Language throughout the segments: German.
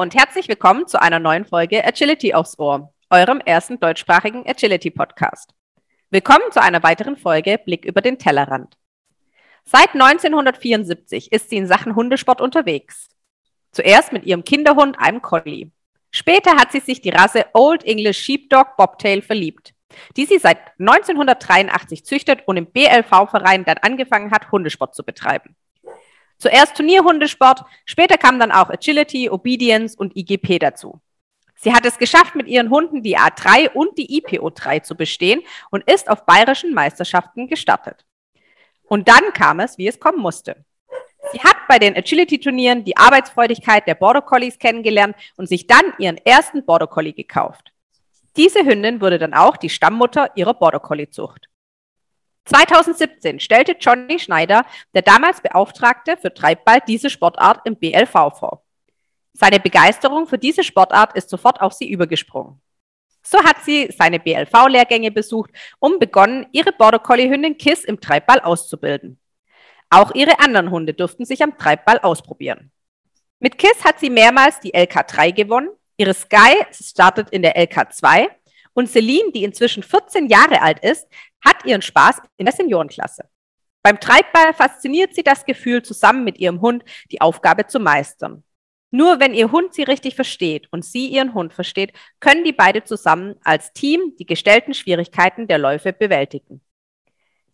Und herzlich willkommen zu einer neuen Folge Agility aufs Ohr, eurem ersten deutschsprachigen Agility-Podcast. Willkommen zu einer weiteren Folge Blick über den Tellerrand. Seit 1974 ist sie in Sachen Hundesport unterwegs. Zuerst mit ihrem Kinderhund, einem Collie. Später hat sie sich die Rasse Old English Sheepdog Bobtail verliebt, die sie seit 1983 züchtet und im BLV-Verein dann angefangen hat, Hundesport zu betreiben. Zuerst Turnierhundesport, später kam dann auch Agility, Obedience und IGP dazu. Sie hat es geschafft, mit ihren Hunden die A3 und die IPO3 zu bestehen und ist auf bayerischen Meisterschaften gestartet. Und dann kam es, wie es kommen musste. Sie hat bei den Agility-Turnieren die Arbeitsfreudigkeit der Border Collies kennengelernt und sich dann ihren ersten Border Collie gekauft. Diese Hündin wurde dann auch die Stammmutter ihrer Border Collie-Zucht. 2017 stellte Johnny Schneider, der damals Beauftragte für Treibball, diese Sportart im BLV vor. Seine Begeisterung für diese Sportart ist sofort auf sie übergesprungen. So hat sie seine BLV-Lehrgänge besucht und begonnen, ihre Border Collie-Hündin Kiss im Treibball auszubilden. Auch ihre anderen Hunde durften sich am Treibball ausprobieren. Mit Kiss hat sie mehrmals die LK3 gewonnen, ihre Sky startet in der LK2 und Celine, die inzwischen 14 Jahre alt ist, hat ihren Spaß in der Seniorenklasse. Beim Treibball fasziniert sie das Gefühl, zusammen mit ihrem Hund die Aufgabe zu meistern. Nur wenn ihr Hund sie richtig versteht und sie ihren Hund versteht, können die beide zusammen als Team die gestellten Schwierigkeiten der Läufe bewältigen.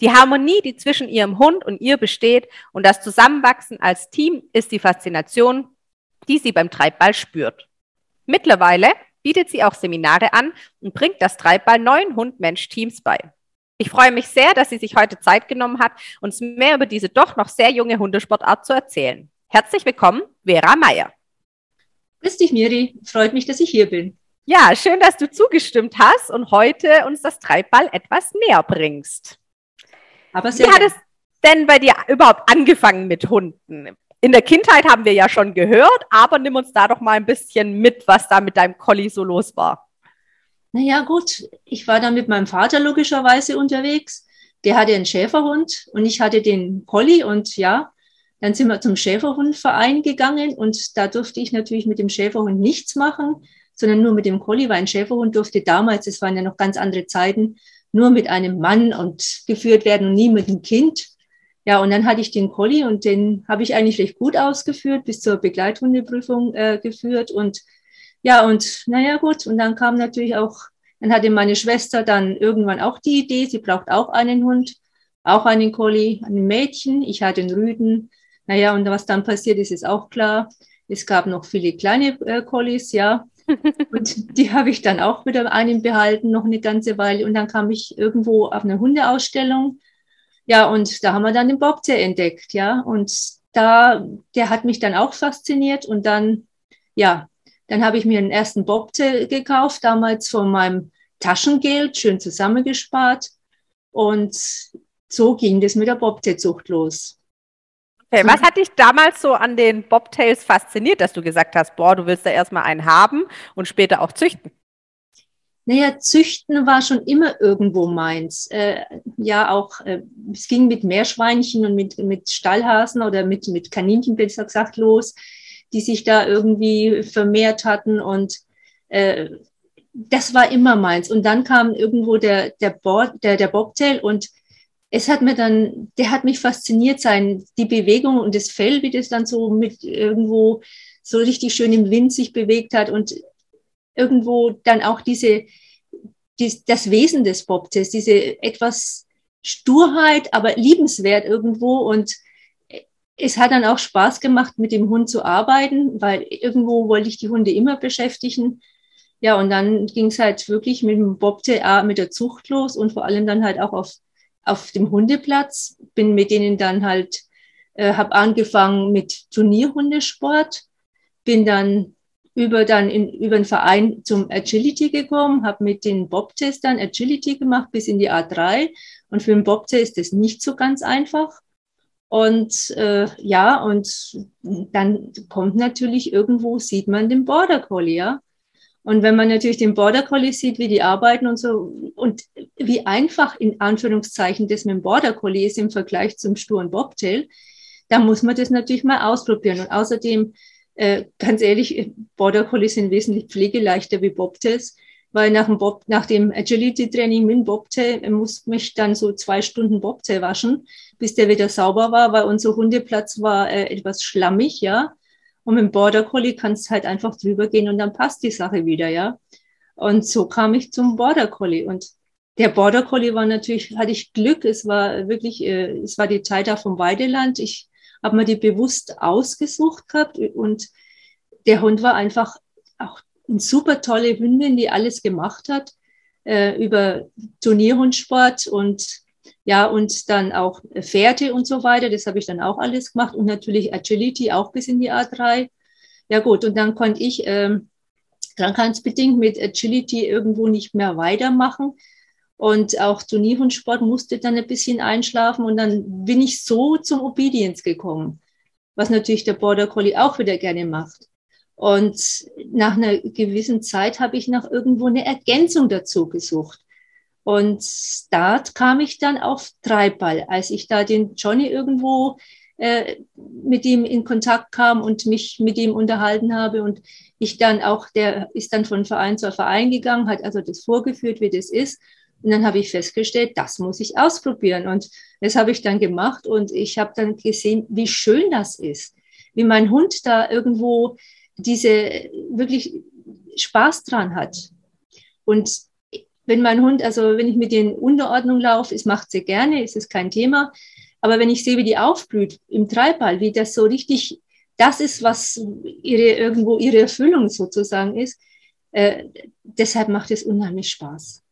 Die Harmonie, die zwischen ihrem Hund und ihr besteht und das Zusammenwachsen als Team ist die Faszination, die sie beim Treibball spürt. Mittlerweile bietet sie auch Seminare an und bringt das Treibball neuen Hund-Mensch-Teams bei. Ich freue mich sehr, dass sie sich heute Zeit genommen hat, uns mehr über diese doch noch sehr junge Hundesportart zu erzählen. Herzlich willkommen, Vera Meyer. Grüß dich, Miri. Freut mich, dass ich hier bin. Ja, schön, dass du zugestimmt hast und heute uns das Treibball etwas näher bringst. Aber sehr Wie hat es denn bei dir überhaupt angefangen mit Hunden? In der Kindheit haben wir ja schon gehört, aber nimm uns da doch mal ein bisschen mit, was da mit deinem Collie so los war. Naja, gut, ich war dann mit meinem Vater logischerweise unterwegs. Der hatte einen Schäferhund und ich hatte den Collie und ja, dann sind wir zum Schäferhundverein gegangen und da durfte ich natürlich mit dem Schäferhund nichts machen, sondern nur mit dem Collie, weil ein Schäferhund durfte damals, es waren ja noch ganz andere Zeiten, nur mit einem Mann und geführt werden und nie mit einem Kind. Ja, und dann hatte ich den Collie und den habe ich eigentlich recht gut ausgeführt, bis zur Begleithundeprüfung äh, geführt und ja, und naja, gut. Und dann kam natürlich auch, dann hatte meine Schwester dann irgendwann auch die Idee, sie braucht auch einen Hund, auch einen Collie, ein Mädchen. Ich hatte einen Rüden. Naja, und was dann passiert ist, ist auch klar. Es gab noch viele kleine äh, Collies, ja. und die habe ich dann auch wieder einen behalten, noch eine ganze Weile. Und dann kam ich irgendwo auf eine Hundeausstellung. Ja, und da haben wir dann den Bobtail entdeckt, ja. Und da, der hat mich dann auch fasziniert. Und dann, ja, dann habe ich mir einen ersten Bobtail gekauft, damals von meinem Taschengeld, schön zusammengespart. Und so ging das mit der Bobtail-Zucht los. Okay, was hat dich damals so an den Bobtails fasziniert, dass du gesagt hast, boah, du willst da erstmal einen haben und später auch züchten? Naja, züchten war schon immer irgendwo meins. Äh, ja, auch, äh, es ging mit Meerschweinchen und mit, mit Stallhasen oder mit, mit Kaninchen, besser gesagt, los die sich da irgendwie vermehrt hatten und äh, das war immer meins. Und dann kam irgendwo der, der, Board, der, der Bobtail und es hat mir dann, der hat mich fasziniert sein, die Bewegung und das Fell, wie das dann so mit irgendwo so richtig schön im Wind sich bewegt hat und irgendwo dann auch diese, die, das Wesen des Bobtails, diese etwas Sturheit, aber liebenswert irgendwo und es hat dann auch Spaß gemacht, mit dem Hund zu arbeiten, weil irgendwo wollte ich die Hunde immer beschäftigen. Ja, und dann ging es halt wirklich mit dem Bobtail mit der Zucht los und vor allem dann halt auch auf, auf dem Hundeplatz. Bin mit denen dann halt, äh, habe angefangen mit Turnierhundesport, bin dann über dann in, über den Verein zum Agility gekommen, habe mit den Bobtails dann Agility gemacht bis in die A3. Und für den Bobtail ist nicht so ganz einfach. Und äh, ja, und dann kommt natürlich irgendwo, sieht man den Border Collie, ja. Und wenn man natürlich den Border Collie sieht, wie die arbeiten und so, und wie einfach in Anführungszeichen das mit dem Border Collie ist im Vergleich zum sturen Bobtail, dann muss man das natürlich mal ausprobieren. Und außerdem Äh, ganz ehrlich, Border Collies sind wesentlich pflegeleichter wie Bobtails, weil nach dem, Bob, nach dem Agility-Training mit Bobtail muss mich dann so zwei Stunden Bobtail waschen, bis der wieder sauber war, weil unser Hundeplatz war äh, etwas schlammig, ja. Und mit dem Border Collie kannst halt einfach drüber gehen und dann passt die Sache wieder, ja. Und so kam ich zum Border Collie. Und der Border Collie war natürlich, hatte ich Glück. Es war wirklich, äh, es war die Zeit da vom Weideland. Ich habe mir die bewusst ausgesucht gehabt und der Hund war einfach auch eine super tolle Hündin, die alles gemacht hat äh, über Turnierhundsport und ja, und dann auch Fährte und so weiter. Das habe ich dann auch alles gemacht und natürlich Agility auch bis in die A3. Ja gut, und dann konnte ich ähm, krankheitsbedingt mit Agility irgendwo nicht mehr weitermachen. Und auch Turnierhundsport musste dann ein bisschen einschlafen und dann bin ich so zum Obedience gekommen, was natürlich der Border Collie auch wieder gerne macht. Und nach einer gewissen Zeit habe ich nach irgendwo eine Ergänzung dazu gesucht. Und da kam ich dann auf Treibball, als ich da den Johnny irgendwo äh, mit ihm in Kontakt kam und mich mit ihm unterhalten habe und ich dann auch, der ist dann von Verein zu Verein gegangen, hat also das vorgeführt, wie das ist. Und dann habe ich festgestellt, das muss ich ausprobieren. Und das habe ich dann gemacht und ich habe dann gesehen, wie schön das ist, wie mein Hund da irgendwo diese wirklich Spaß dran hat. Und wenn mein Hund, also wenn ich mit den Unterordnung laufe, es macht sie gerne, es ist kein Thema. Aber wenn ich sehe, wie die aufblüht im Treibball, wie das so richtig, das ist, was ihre, irgendwo ihre Erfüllung sozusagen ist, äh, deshalb macht es unheimlich Spaß.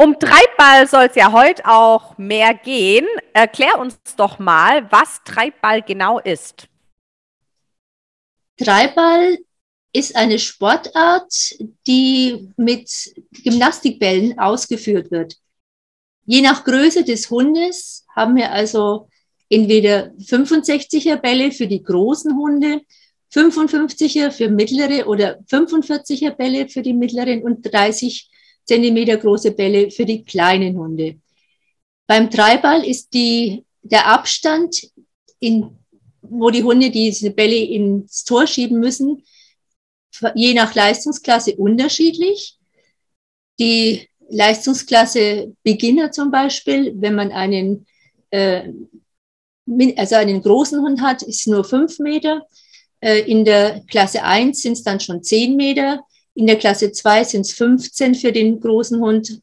Um Treibball soll es ja heute auch mehr gehen. Erklär uns doch mal, was Treibball genau ist. Treibball ist eine Sportart, die mit Gymnastikbällen ausgeführt wird. Je nach Größe des Hundes haben wir also entweder 65er Bälle für die großen Hunde, 55er für mittlere oder 45er Bälle für die mittleren und 30 Zentimeter große Bälle für die kleinen Hunde. Beim Treiball ist die, der Abstand, in, wo die Hunde diese Bälle ins Tor schieben müssen, je nach Leistungsklasse unterschiedlich. Die Leistungsklasse Beginner zum Beispiel, wenn man einen, äh, also einen großen Hund hat, ist nur fünf Meter. Äh, in der Klasse 1 sind es dann schon zehn Meter. In der Klasse 2 sind es 15 für den großen Hund.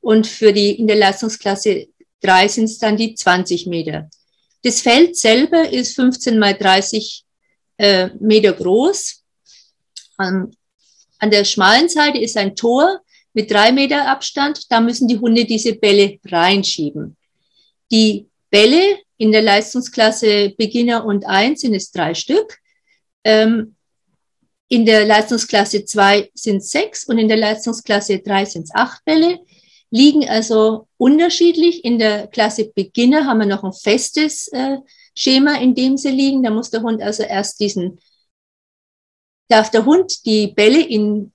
Und für die, in der Leistungsklasse 3 sind es dann die 20 Meter. Das Feld selber ist 15 mal 30 äh, Meter groß. An, an der schmalen Seite ist ein Tor mit drei Meter Abstand. Da müssen die Hunde diese Bälle reinschieben. Die Bälle in der Leistungsklasse Beginner und 1 sind es drei Stück. Ähm, in der Leistungsklasse 2 sind es sechs und in der Leistungsklasse 3 sind es acht Bälle. Liegen also unterschiedlich. In der Klasse Beginner haben wir noch ein festes äh, Schema, in dem sie liegen. Da muss der Hund also erst diesen darf der Hund die Bälle in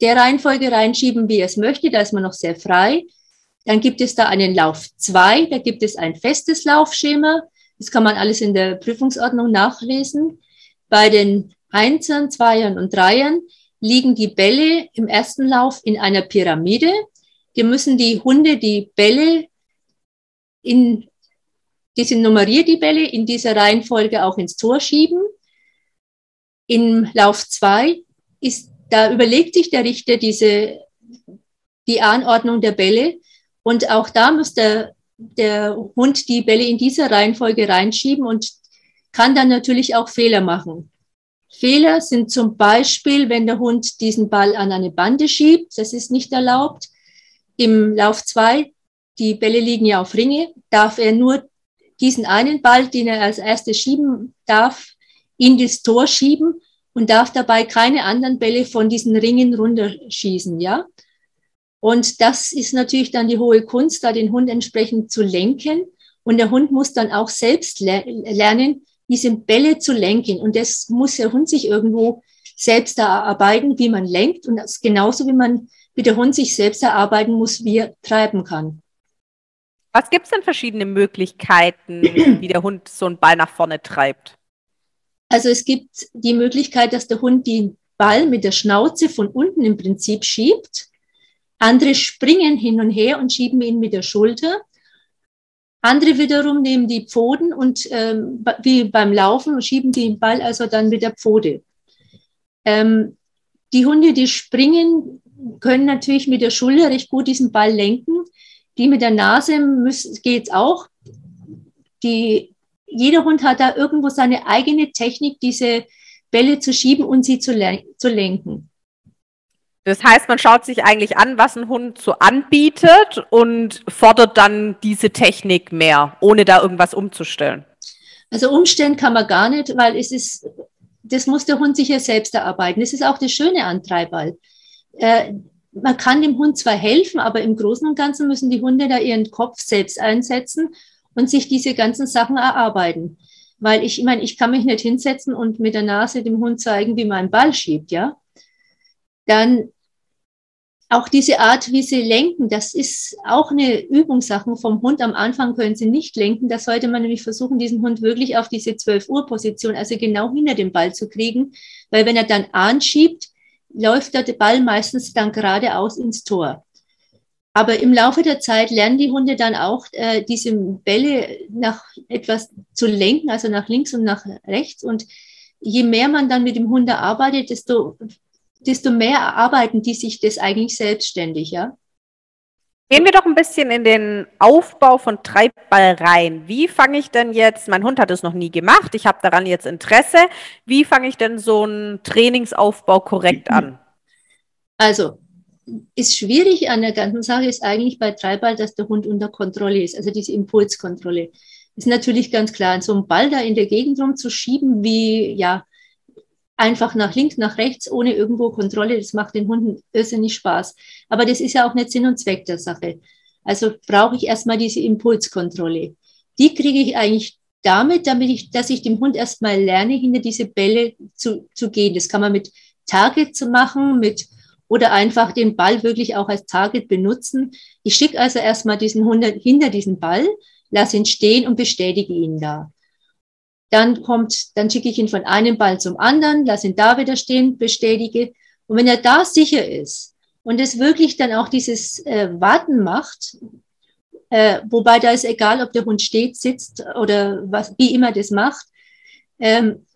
der Reihenfolge reinschieben, wie er es möchte. Da ist man noch sehr frei. Dann gibt es da einen Lauf 2, da gibt es ein festes Laufschema. Das kann man alles in der Prüfungsordnung nachlesen. Bei den Einzern, Zweiern und Dreiern liegen die Bälle im ersten Lauf in einer Pyramide. Die müssen die Hunde die Bälle in, die sind nummeriert, die Bälle, in dieser Reihenfolge auch ins Tor schieben. Im Lauf zwei ist, da überlegt sich der Richter diese, die Anordnung der Bälle und auch da muss der, der Hund die Bälle in dieser Reihenfolge reinschieben und kann dann natürlich auch Fehler machen. Fehler sind zum Beispiel, wenn der Hund diesen Ball an eine Bande schiebt, das ist nicht erlaubt. Im Lauf zwei, die Bälle liegen ja auf Ringe, darf er nur diesen einen Ball, den er als erstes schieben darf, in das Tor schieben und darf dabei keine anderen Bälle von diesen Ringen runterschießen, ja. Und das ist natürlich dann die hohe Kunst, da den Hund entsprechend zu lenken. Und der Hund muss dann auch selbst le lernen, diese Bälle zu lenken. Und das muss der Hund sich irgendwo selbst erarbeiten, wie man lenkt. Und das genauso wie man, wie der Hund sich selbst erarbeiten muss, wie er treiben kann. Was gibt es denn verschiedene Möglichkeiten, wie der Hund so einen Ball nach vorne treibt? Also es gibt die Möglichkeit, dass der Hund den Ball mit der Schnauze von unten im Prinzip schiebt. Andere springen hin und her und schieben ihn mit der Schulter. Andere wiederum nehmen die Pfoten und ähm, wie beim Laufen schieben den Ball also dann mit der Pfote. Ähm, die Hunde, die springen, können natürlich mit der Schulter recht gut diesen Ball lenken. Die mit der Nase geht es auch. Die, jeder Hund hat da irgendwo seine eigene Technik, diese Bälle zu schieben und sie zu, len zu lenken. Das heißt, man schaut sich eigentlich an, was ein Hund so anbietet und fordert dann diese Technik mehr, ohne da irgendwas umzustellen. Also umstellen kann man gar nicht, weil es ist, das muss der Hund sich ja selbst erarbeiten. Das ist auch das Schöne an Treiball. Äh, man kann dem Hund zwar helfen, aber im Großen und Ganzen müssen die Hunde da ihren Kopf selbst einsetzen und sich diese ganzen Sachen erarbeiten. Weil ich, ich meine, ich kann mich nicht hinsetzen und mit der Nase dem Hund zeigen, wie man einen Ball schiebt, ja. Dann auch diese Art, wie sie lenken, das ist auch eine Übungssache vom Hund. Am Anfang können sie nicht lenken. Da sollte man nämlich versuchen, diesen Hund wirklich auf diese 12 Uhr Position, also genau hinter dem Ball zu kriegen. Weil wenn er dann anschiebt, läuft der Ball meistens dann geradeaus ins Tor. Aber im Laufe der Zeit lernen die Hunde dann auch, äh, diese Bälle nach etwas zu lenken, also nach links und nach rechts. Und je mehr man dann mit dem Hund arbeitet, desto desto mehr erarbeiten die sich das eigentlich selbstständig, ja. Gehen wir doch ein bisschen in den Aufbau von Treibball rein. Wie fange ich denn jetzt, mein Hund hat es noch nie gemacht, ich habe daran jetzt Interesse, wie fange ich denn so einen Trainingsaufbau korrekt an? Also, ist schwierig an der ganzen Sache ist eigentlich bei Treibball, dass der Hund unter Kontrolle ist, also diese Impulskontrolle. Ist natürlich ganz klar, so einen Ball da in der Gegend rumzuschieben, wie, ja, einfach nach links, nach rechts, ohne irgendwo Kontrolle. Das macht den Hunden irrsinnig Spaß. Aber das ist ja auch nicht Sinn und Zweck der Sache. Also brauche ich erstmal diese Impulskontrolle. Die kriege ich eigentlich damit, damit ich, dass ich dem Hund erstmal lerne, hinter diese Bälle zu, zu gehen. Das kann man mit Target zu machen, mit oder einfach den Ball wirklich auch als Target benutzen. Ich schicke also erstmal diesen Hund hinter diesen Ball, lasse ihn stehen und bestätige ihn da. Dann kommt, dann schicke ich ihn von einem Ball zum anderen, lasse ihn da wieder stehen, bestätige. Und wenn er da sicher ist und es wirklich dann auch dieses äh, Warten macht, äh, wobei da ist egal, ob der Hund steht, sitzt oder was, wie immer das macht, ähm,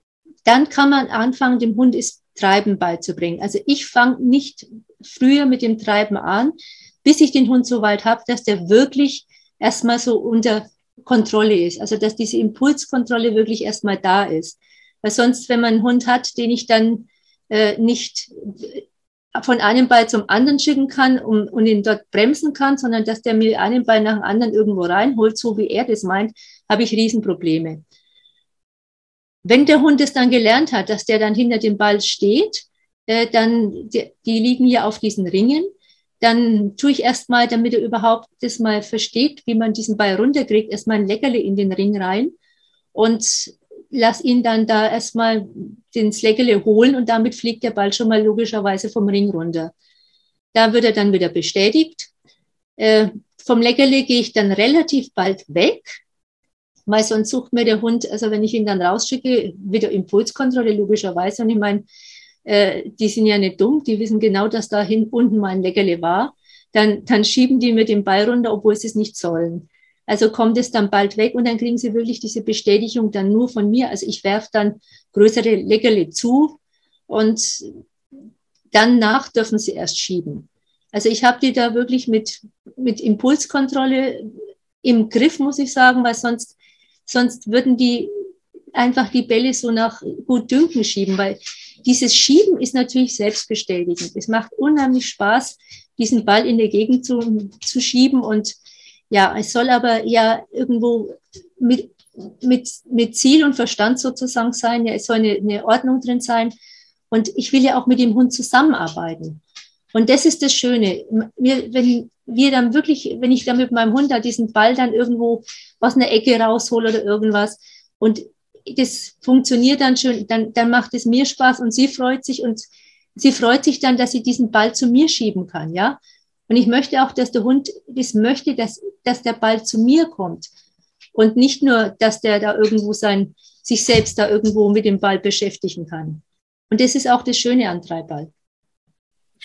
dann kann man anfangen, dem Hund das Treiben beizubringen. Also ich fange nicht früher mit dem Treiben an, bis ich den Hund so weit habe, dass der wirklich erstmal so unter Kontrolle ist. Also dass diese Impulskontrolle wirklich erstmal da ist. Weil sonst, wenn man einen Hund hat, den ich dann äh, nicht von einem Ball zum anderen schicken kann um, und ihn dort bremsen kann, sondern dass der mir einen Ball nach dem anderen irgendwo reinholt, so wie er das meint, habe ich Riesenprobleme. Wenn der Hund es dann gelernt hat, dass der dann hinter dem Ball steht, äh, dann, die, die liegen ja auf diesen Ringen, dann tue ich erstmal, damit er überhaupt das mal versteht, wie man diesen Ball runterkriegt, erstmal ein Leckerle in den Ring rein und lass ihn dann da erstmal den Leckerle holen und damit fliegt der Ball schon mal logischerweise vom Ring runter. Da wird er dann wieder bestätigt. Äh, vom Leckerle gehe ich dann relativ bald weg, weil sonst sucht mir der Hund, also wenn ich ihn dann rausschicke, wieder Impulskontrolle logischerweise. Und ich meine, äh, die sind ja nicht dumm, die wissen genau, dass da unten mal ein Leckerle war, dann, dann schieben die mit dem Ball runter, obwohl sie es nicht sollen. Also kommt es dann bald weg und dann kriegen sie wirklich diese Bestätigung dann nur von mir. Also ich werfe dann größere Leckerle zu und danach dürfen sie erst schieben. Also ich habe die da wirklich mit, mit Impulskontrolle im Griff, muss ich sagen, weil sonst, sonst würden die einfach die Bälle so nach gut Dünken schieben, weil dieses Schieben ist natürlich selbstbestätigend. Es macht unheimlich Spaß, diesen Ball in der Gegend zu, zu schieben und ja, es soll aber ja irgendwo mit, mit, mit Ziel und Verstand sozusagen sein. Ja, es soll eine, eine Ordnung drin sein. Und ich will ja auch mit dem Hund zusammenarbeiten. Und das ist das Schöne. Wir, wenn wir dann wirklich, wenn ich dann mit meinem Hund da diesen Ball dann irgendwo aus einer Ecke raushole oder irgendwas und das funktioniert dann schön, dann, dann macht es mir Spaß und sie freut sich und sie freut sich dann, dass sie diesen Ball zu mir schieben kann, ja. Und ich möchte auch, dass der Hund das möchte, dass, dass der Ball zu mir kommt und nicht nur, dass der da irgendwo sein, sich selbst da irgendwo mit dem Ball beschäftigen kann. Und das ist auch das Schöne an Treibball.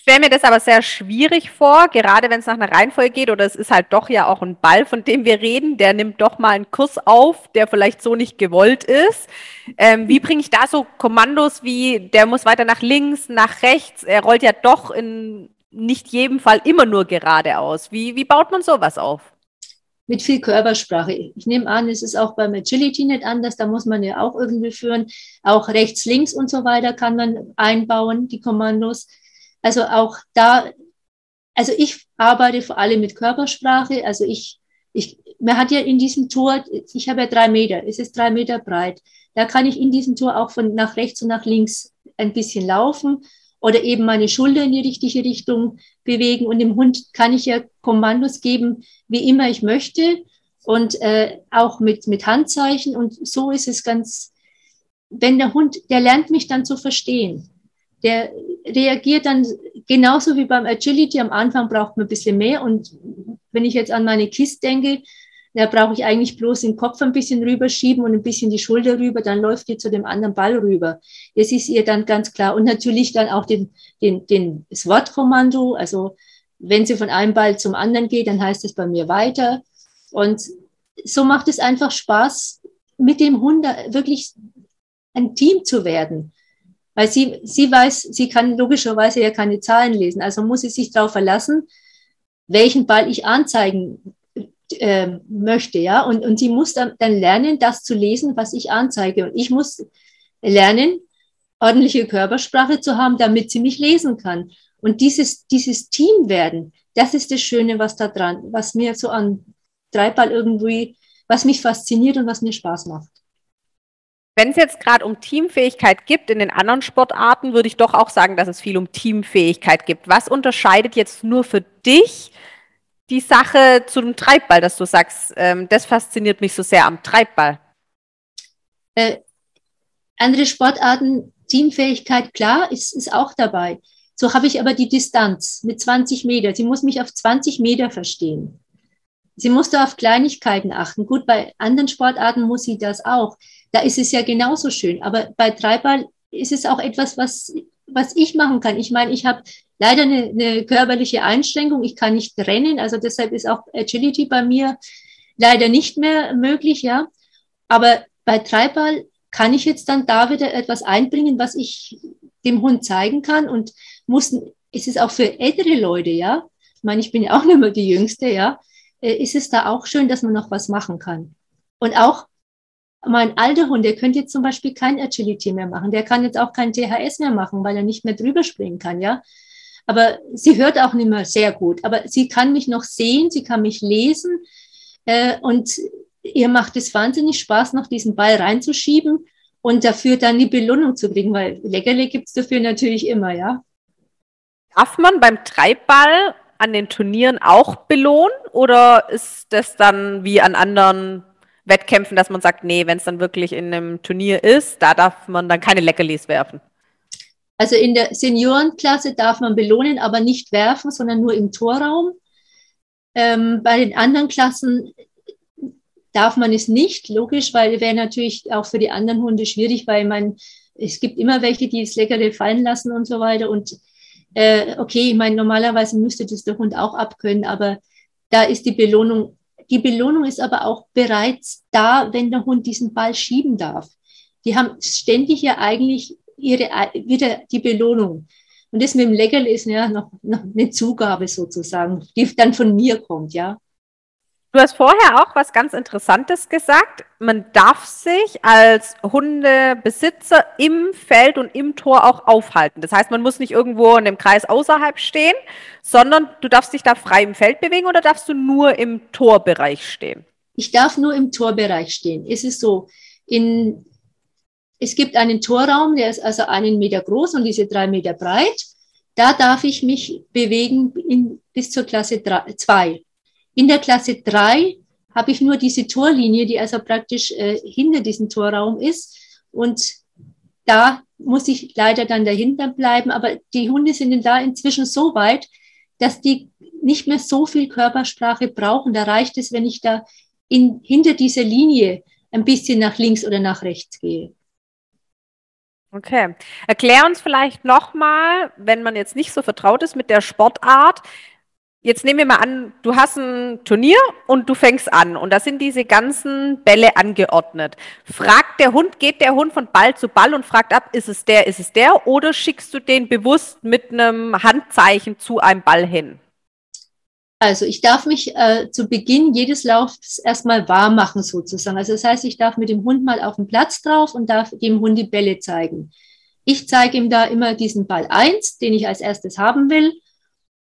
Stelle mir das aber sehr schwierig vor, gerade wenn es nach einer Reihenfolge geht oder es ist halt doch ja auch ein Ball, von dem wir reden, der nimmt doch mal einen Kurs auf, der vielleicht so nicht gewollt ist. Ähm, wie bringe ich da so Kommandos wie, der muss weiter nach links, nach rechts, er rollt ja doch in nicht jedem Fall immer nur geradeaus. Wie, wie baut man sowas auf? Mit viel Körpersprache. Ich nehme an, es ist auch beim Agility nicht anders. Da muss man ja auch irgendwie führen. Auch rechts, links und so weiter kann man einbauen, die Kommandos. Also auch da, also ich arbeite vor allem mit Körpersprache. Also ich, ich, man hat ja in diesem Tor, ich habe ja drei Meter, es ist drei Meter breit. Da kann ich in diesem Tor auch von nach rechts und nach links ein bisschen laufen oder eben meine Schulter in die richtige Richtung bewegen. Und dem Hund kann ich ja Kommandos geben, wie immer ich möchte und äh, auch mit, mit Handzeichen. Und so ist es ganz, wenn der Hund, der lernt mich dann zu verstehen der reagiert dann genauso wie beim Agility. Am Anfang braucht man ein bisschen mehr. Und wenn ich jetzt an meine Kiste denke, da brauche ich eigentlich bloß den Kopf ein bisschen rüberschieben und ein bisschen die Schulter rüber, dann läuft die zu dem anderen Ball rüber. Das ist ihr dann ganz klar. Und natürlich dann auch den, den, den, das Wortkommando. Also wenn sie von einem Ball zum anderen geht, dann heißt es bei mir weiter. Und so macht es einfach Spaß, mit dem Hund wirklich ein Team zu werden. Weil sie, sie weiß, sie kann logischerweise ja keine Zahlen lesen. Also muss sie sich darauf verlassen, welchen Ball ich anzeigen äh, möchte, ja. Und, und sie muss dann, dann lernen, das zu lesen, was ich anzeige. Und ich muss lernen, ordentliche Körpersprache zu haben, damit sie mich lesen kann. Und dieses, dieses Team werden, das ist das Schöne, was da dran, was mir so an Dreiball irgendwie, was mich fasziniert und was mir Spaß macht. Wenn es jetzt gerade um Teamfähigkeit gibt in den anderen Sportarten, würde ich doch auch sagen, dass es viel um Teamfähigkeit gibt. Was unterscheidet jetzt nur für dich die Sache zu dem Treibball, dass du sagst, ähm, das fasziniert mich so sehr am Treibball? Äh, andere Sportarten, Teamfähigkeit, klar, ist, ist auch dabei. So habe ich aber die Distanz mit 20 Meter. Sie muss mich auf 20 Meter verstehen. Sie muss da auf Kleinigkeiten achten. Gut, bei anderen Sportarten muss sie das auch da ist es ja genauso schön. Aber bei Treibball ist es auch etwas, was, was ich machen kann. Ich meine, ich habe leider eine, eine körperliche Einschränkung. Ich kann nicht rennen. Also deshalb ist auch Agility bei mir leider nicht mehr möglich, ja. Aber bei Treibball kann ich jetzt dann da wieder etwas einbringen, was ich dem Hund zeigen kann und muss, ist es auch für ältere Leute, ja. Ich meine, ich bin ja auch nicht mehr die Jüngste, ja. Äh, ist es da auch schön, dass man noch was machen kann. Und auch mein alter Hund, der könnte jetzt zum Beispiel kein Agility mehr machen. Der kann jetzt auch kein THS mehr machen, weil er nicht mehr drüber springen kann, ja. Aber sie hört auch nicht mehr sehr gut. Aber sie kann mich noch sehen, sie kann mich lesen. Äh, und ihr macht es wahnsinnig Spaß, noch diesen Ball reinzuschieben und dafür dann die Belohnung zu kriegen, weil Leckerle gibt's dafür natürlich immer, ja. Darf man beim Treibball an den Turnieren auch belohnen oder ist das dann wie an anderen Wettkämpfen, dass man sagt, nee, wenn es dann wirklich in einem Turnier ist, da darf man dann keine Leckerlis werfen? Also in der Seniorenklasse darf man belohnen, aber nicht werfen, sondern nur im Torraum. Ähm, bei den anderen Klassen darf man es nicht, logisch, weil wäre natürlich auch für die anderen Hunde schwierig, weil man, es gibt immer welche, die das Leckerle fallen lassen und so weiter. Und äh, okay, ich meine, normalerweise müsste das der Hund auch abkönnen, aber da ist die Belohnung die Belohnung ist aber auch bereits da, wenn der Hund diesen Ball schieben darf. Die haben ständig ja eigentlich ihre, wieder die Belohnung. Und das mit dem Leckerl ist ja noch, noch eine Zugabe sozusagen, die dann von mir kommt, ja. Du hast vorher auch was ganz Interessantes gesagt. Man darf sich als Hundebesitzer im Feld und im Tor auch aufhalten. Das heißt, man muss nicht irgendwo in dem Kreis außerhalb stehen, sondern du darfst dich da frei im Feld bewegen oder darfst du nur im Torbereich stehen? Ich darf nur im Torbereich stehen. Es ist so, in, es gibt einen Torraum, der ist also einen Meter groß und diese drei Meter breit. Da darf ich mich bewegen in, bis zur Klasse 2. In der Klasse 3 habe ich nur diese Torlinie, die also praktisch äh, hinter diesem Torraum ist. Und da muss ich leider dann dahinter bleiben. Aber die Hunde sind da inzwischen so weit, dass die nicht mehr so viel Körpersprache brauchen. Da reicht es, wenn ich da in, hinter dieser Linie ein bisschen nach links oder nach rechts gehe. Okay. Erklär uns vielleicht nochmal, wenn man jetzt nicht so vertraut ist mit der Sportart, Jetzt nehmen wir mal an, du hast ein Turnier und du fängst an und da sind diese ganzen Bälle angeordnet. Fragt der Hund, geht der Hund von Ball zu Ball und fragt ab, ist es der, ist es der oder schickst du den bewusst mit einem Handzeichen zu einem Ball hin? Also ich darf mich äh, zu Beginn jedes Laufs erstmal warm machen sozusagen. Also das heißt, ich darf mit dem Hund mal auf den Platz drauf und darf dem Hund die Bälle zeigen. Ich zeige ihm da immer diesen Ball eins, den ich als erstes haben will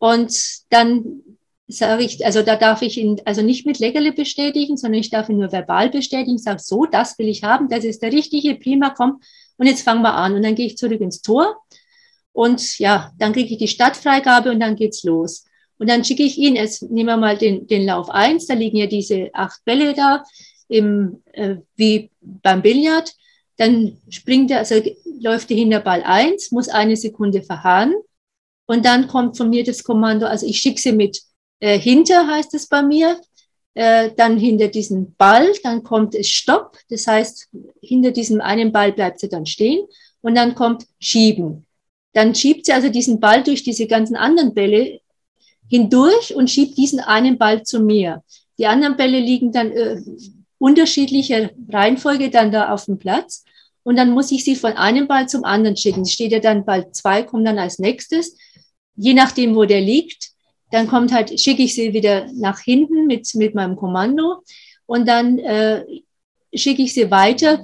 und dann sage ich, also da darf ich ihn also nicht mit Leckerle bestätigen, sondern ich darf ihn nur verbal bestätigen. Sage, so, das will ich haben, das ist der richtige, prima, komm. Und jetzt fangen wir an. Und dann gehe ich zurück ins Tor. Und ja, dann kriege ich die Stadtfreigabe und dann geht's los. Und dann schicke ich ihn, jetzt nehmen wir mal den, den Lauf eins. da liegen ja diese acht Bälle da, im, äh, wie beim Billard. Dann springt er, also läuft der Hinterball eins, muss eine Sekunde verharren. Und dann kommt von mir das Kommando, also ich schicke sie mit äh, hinter, heißt es bei mir, äh, dann hinter diesen Ball, dann kommt es Stopp, das heißt, hinter diesem einen Ball bleibt sie dann stehen und dann kommt Schieben. Dann schiebt sie also diesen Ball durch diese ganzen anderen Bälle hindurch und schiebt diesen einen Ball zu mir. Die anderen Bälle liegen dann äh, unterschiedlicher Reihenfolge dann da auf dem Platz. Und dann muss ich sie von einem Ball zum anderen schicken. Steht ja dann Ball zwei, kommt dann als nächstes je nachdem, wo der liegt, dann kommt halt, schicke ich sie wieder nach hinten mit, mit meinem Kommando und dann äh, schicke ich sie weiter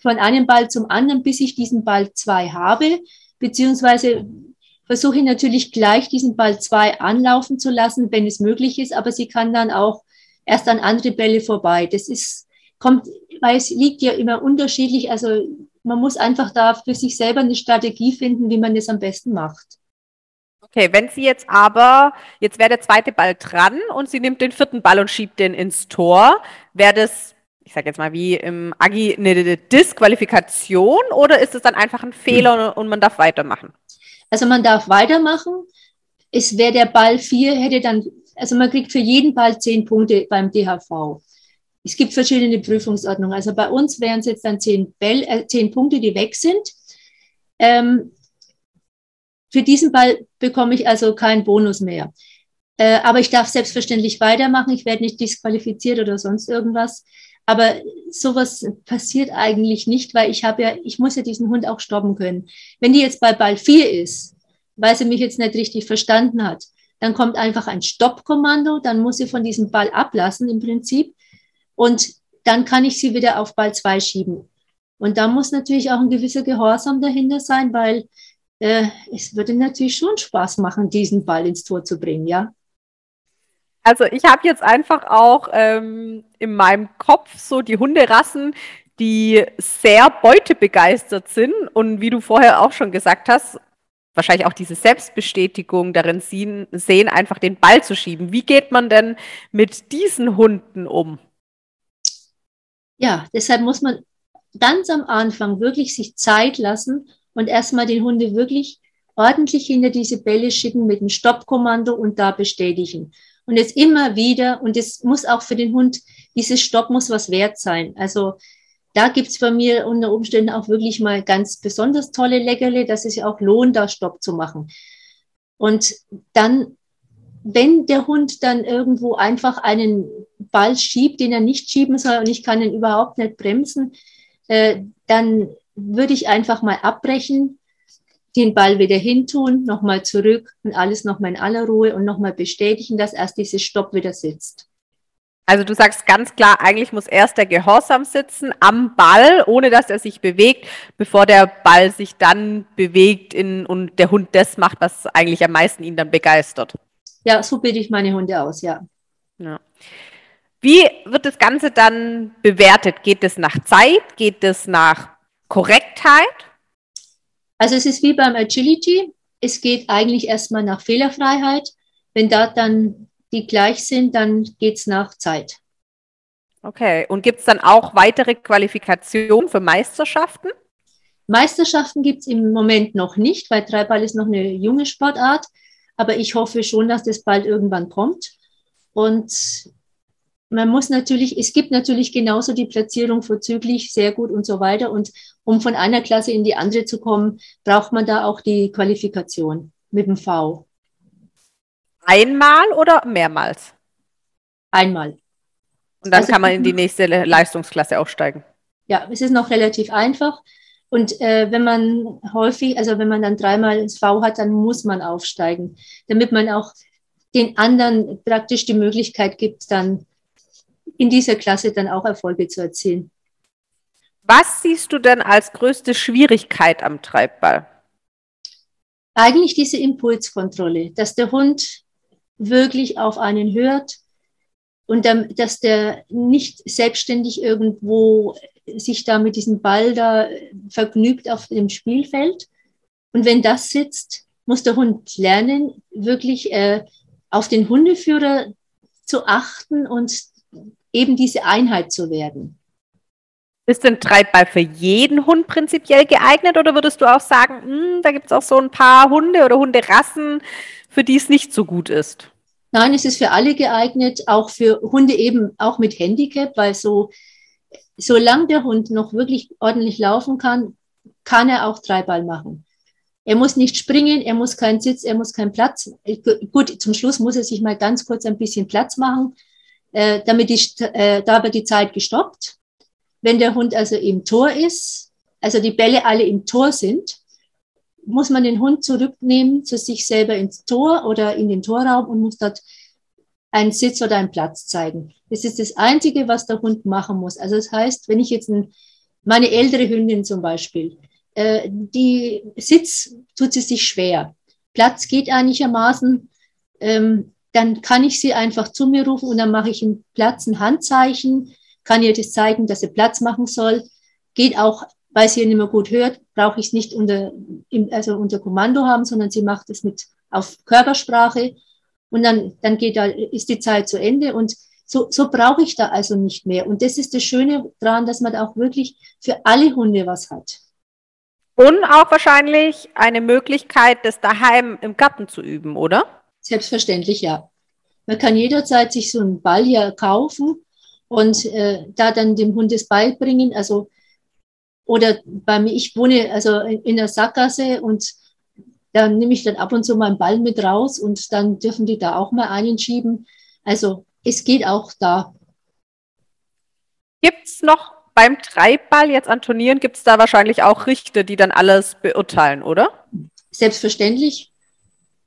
von einem Ball zum anderen, bis ich diesen Ball zwei habe, beziehungsweise versuche ich natürlich gleich diesen Ball zwei anlaufen zu lassen, wenn es möglich ist, aber sie kann dann auch erst an andere Bälle vorbei. Das ist, kommt, weil es liegt ja immer unterschiedlich, also man muss einfach da für sich selber eine Strategie finden, wie man das am besten macht. Okay, wenn sie jetzt aber, jetzt wäre der zweite Ball dran und sie nimmt den vierten Ball und schiebt den ins Tor, wäre das, ich sage jetzt mal wie im Agi, eine Disqualifikation oder ist es dann einfach ein Fehler und man darf weitermachen? Also man darf weitermachen. Es wäre der Ball vier, hätte dann, also man kriegt für jeden Ball zehn Punkte beim DHV. Es gibt verschiedene Prüfungsordnungen. Also bei uns wären es jetzt dann zehn, Bell, äh, zehn Punkte, die weg sind. Ähm, für diesen Ball bekomme ich also keinen Bonus mehr. Äh, aber ich darf selbstverständlich weitermachen. Ich werde nicht disqualifiziert oder sonst irgendwas. Aber sowas passiert eigentlich nicht, weil ich habe ja, ich muss ja diesen Hund auch stoppen können. Wenn die jetzt bei Ball 4 ist, weil sie mich jetzt nicht richtig verstanden hat, dann kommt einfach ein Stoppkommando, dann muss sie von diesem Ball ablassen im Prinzip. Und dann kann ich sie wieder auf Ball 2 schieben. Und da muss natürlich auch ein gewisser Gehorsam dahinter sein, weil äh, es würde natürlich schon Spaß machen, diesen Ball ins Tor zu bringen, ja. Also ich habe jetzt einfach auch ähm, in meinem Kopf so die Hunderassen, die sehr beutebegeistert sind und wie du vorher auch schon gesagt hast, wahrscheinlich auch diese Selbstbestätigung darin sehen, sehen, einfach den Ball zu schieben. Wie geht man denn mit diesen Hunden um? Ja, deshalb muss man ganz am Anfang wirklich sich Zeit lassen und erstmal den Hunde wirklich ordentlich hinter diese Bälle schicken mit dem Stoppkommando und da bestätigen. Und jetzt immer wieder, und es muss auch für den Hund, dieses Stopp muss was wert sein. Also da gibt's bei mir unter Umständen auch wirklich mal ganz besonders tolle Leckerle, dass es ja auch lohnt, da Stopp zu machen. Und dann, wenn der Hund dann irgendwo einfach einen Ball schiebt, den er nicht schieben soll und ich kann ihn überhaupt nicht bremsen, äh, dann würde ich einfach mal abbrechen, den Ball wieder hintun, nochmal zurück und alles nochmal in aller Ruhe und nochmal bestätigen, dass erst dieses Stopp wieder sitzt. Also du sagst ganz klar, eigentlich muss erst der Gehorsam sitzen am Ball, ohne dass er sich bewegt, bevor der Ball sich dann bewegt in, und der Hund das macht, was eigentlich am meisten ihn dann begeistert. Ja, so bilde ich meine Hunde aus, ja. ja. Wie wird das Ganze dann bewertet? Geht es nach Zeit? Geht es nach Korrektheit? Also es ist wie beim Agility. Es geht eigentlich erstmal nach Fehlerfreiheit. Wenn da dann die gleich sind, dann geht es nach Zeit. Okay, und gibt es dann auch weitere Qualifikationen für Meisterschaften? Meisterschaften gibt es im Moment noch nicht, weil Dreiball ist noch eine junge Sportart. Aber ich hoffe schon, dass das bald irgendwann kommt. Und man muss natürlich, es gibt natürlich genauso die Platzierung vorzüglich, sehr gut und so weiter. Und um von einer Klasse in die andere zu kommen, braucht man da auch die Qualifikation mit dem V. Einmal oder mehrmals? Einmal. Und dann also, kann man in die nächste Leistungsklasse aufsteigen. Ja, es ist noch relativ einfach. Und äh, wenn man häufig, also wenn man dann dreimal ins V hat, dann muss man aufsteigen, damit man auch den anderen praktisch die Möglichkeit gibt, dann in dieser Klasse dann auch Erfolge zu erzielen. Was siehst du denn als größte Schwierigkeit am Treibball? Eigentlich diese Impulskontrolle, dass der Hund wirklich auf einen hört und dass der nicht selbstständig irgendwo sich da mit diesem Ball da vergnügt auf dem Spielfeld. Und wenn das sitzt, muss der Hund lernen, wirklich äh, auf den Hundeführer zu achten und eben diese Einheit zu werden. Ist denn Treibball für jeden Hund prinzipiell geeignet oder würdest du auch sagen, mh, hm, da gibt es auch so ein paar Hunde oder Hunderassen, für die es nicht so gut ist? Nein, es ist für alle geeignet, auch für Hunde eben auch mit Handicap, weil so, solange der Hund noch wirklich ordentlich laufen kann, kann er auch Treibball machen. Er muss nicht springen, er muss keinen Sitz, er muss keinen Platz. Gut, zum Schluss muss er sich mal ganz kurz ein bisschen Platz machen, äh, damit die, äh, da wird die Zeit gestoppt. Wenn der Hund also im Tor ist, also die Bälle alle im Tor sind, muss man den Hund zurücknehmen zu sich selber ins Tor oder in den Torraum und muss dort einen Sitz oder einen Platz zeigen. Das ist das Einzige, was der Hund machen muss. Also das heißt, wenn ich jetzt ein, meine ältere Hündin zum Beispiel, äh, die Sitz tut sie sich schwer. Platz geht einigermaßen. Ähm, dann kann ich sie einfach zu mir rufen und dann mache ich einen Platz, ein Handzeichen, kann ihr das zeigen, dass sie Platz machen soll. Geht auch, weil sie nicht mehr gut hört, brauche ich es nicht unter, also unter Kommando haben, sondern sie macht es mit auf Körpersprache und dann, dann geht da, ist die Zeit zu Ende und so, so brauche ich da also nicht mehr. Und das ist das Schöne daran, dass man da auch wirklich für alle Hunde was hat. Und auch wahrscheinlich eine Möglichkeit, das daheim im Garten zu üben, oder? Selbstverständlich, ja. Man kann jederzeit sich so einen Ball hier kaufen und äh, da dann dem Hund das beibringen. Also, oder bei mir, ich wohne also in, in der Sackgasse und da nehme ich dann ab und zu mal einen Ball mit raus und dann dürfen die da auch mal einen schieben. Also es geht auch da. Gibt es noch beim Treibball jetzt an Turnieren, gibt es da wahrscheinlich auch Richter, die dann alles beurteilen, oder? Selbstverständlich.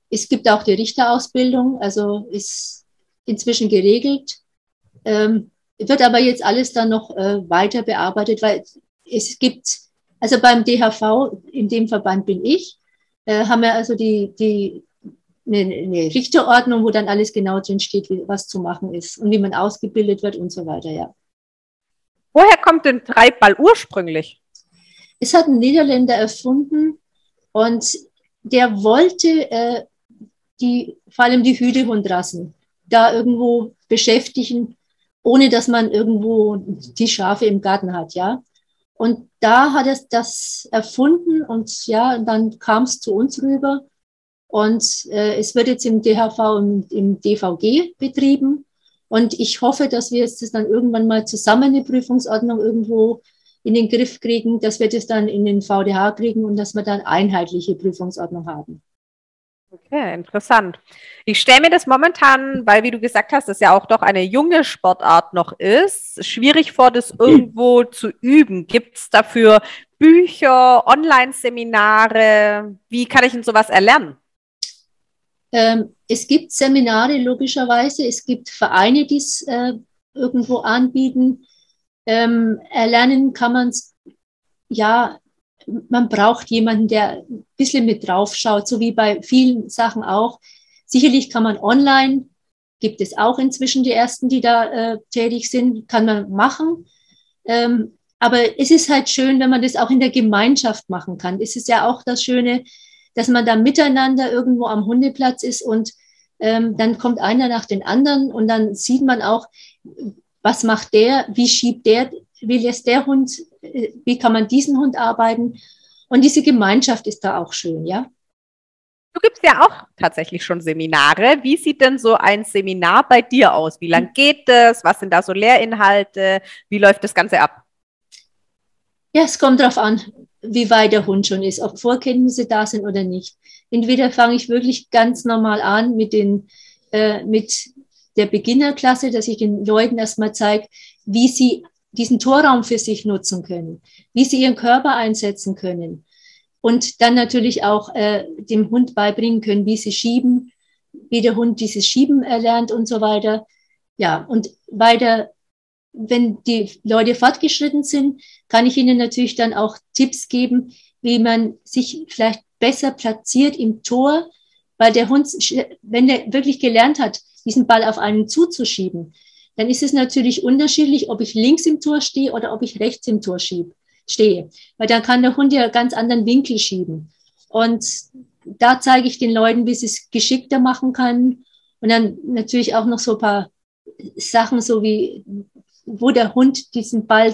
Es gibt auch die Richterausbildung, also ist inzwischen geregelt. Ähm, wird aber jetzt alles dann noch äh, weiter bearbeitet, weil es gibt, also beim DHV, in dem Verband bin ich, äh, haben wir also die, die eine, eine Richterordnung, wo dann alles genau drin steht, wie, was zu machen ist und wie man ausgebildet wird und so weiter, ja. Woher kommt denn Treibball ursprünglich? Es hat ein Niederländer erfunden und der wollte äh, die, vor allem die Hütehundrassen, da irgendwo beschäftigen, ohne dass man irgendwo die Schafe im Garten hat, ja. Und da hat er das erfunden und ja, dann kam es zu uns rüber. Und äh, es wird jetzt im DHV und im DVG betrieben. Und ich hoffe, dass wir jetzt das dann irgendwann mal zusammen eine Prüfungsordnung irgendwo in den Griff kriegen, dass wir das dann in den VDH kriegen und dass wir dann einheitliche Prüfungsordnung haben. Okay, interessant. Ich stelle mir das momentan, weil wie du gesagt hast, das ja auch doch eine junge Sportart noch ist, schwierig vor, das irgendwo zu üben. Gibt es dafür Bücher, Online-Seminare? Wie kann ich denn sowas erlernen? Ähm, es gibt Seminare logischerweise, es gibt Vereine, die es äh, irgendwo anbieten. Ähm, erlernen kann man es ja man braucht jemanden, der ein bisschen mit drauf schaut, so wie bei vielen Sachen auch. Sicherlich kann man online, gibt es auch inzwischen die ersten, die da äh, tätig sind, kann man machen. Ähm, aber es ist halt schön, wenn man das auch in der Gemeinschaft machen kann. Es ist ja auch das Schöne, dass man da miteinander irgendwo am Hundeplatz ist und ähm, dann kommt einer nach den anderen und dann sieht man auch, was macht der, wie schiebt der wie lässt der Hund, äh, wie kann man diesen Hund arbeiten? Und diese Gemeinschaft ist da auch schön, ja. Du gibst ja auch tatsächlich schon Seminare. Wie sieht denn so ein Seminar bei dir aus? Wie lange geht es? Was sind da so Lehrinhalte? Wie läuft das Ganze ab? Ja, es kommt darauf an, wie weit der Hund schon ist, ob Vorkenntnisse da sind oder nicht. Entweder fange ich wirklich ganz normal an mit, den, äh, mit der Beginnerklasse, dass ich den Leuten erstmal zeige, wie sie diesen Torraum für sich nutzen können, wie sie ihren Körper einsetzen können und dann natürlich auch äh, dem Hund beibringen können, wie sie schieben, wie der Hund dieses Schieben erlernt und so weiter. Ja, und weiter, wenn die Leute fortgeschritten sind, kann ich ihnen natürlich dann auch Tipps geben, wie man sich vielleicht besser platziert im Tor, weil der Hund, wenn der wirklich gelernt hat, diesen Ball auf einen zuzuschieben, dann ist es natürlich unterschiedlich, ob ich links im Tor stehe oder ob ich rechts im Tor schiebe, stehe. Weil dann kann der Hund ja ganz anderen Winkel schieben. Und da zeige ich den Leuten, wie sie es geschickter machen kann. Und dann natürlich auch noch so ein paar Sachen, so wie, wo der Hund diesen Ball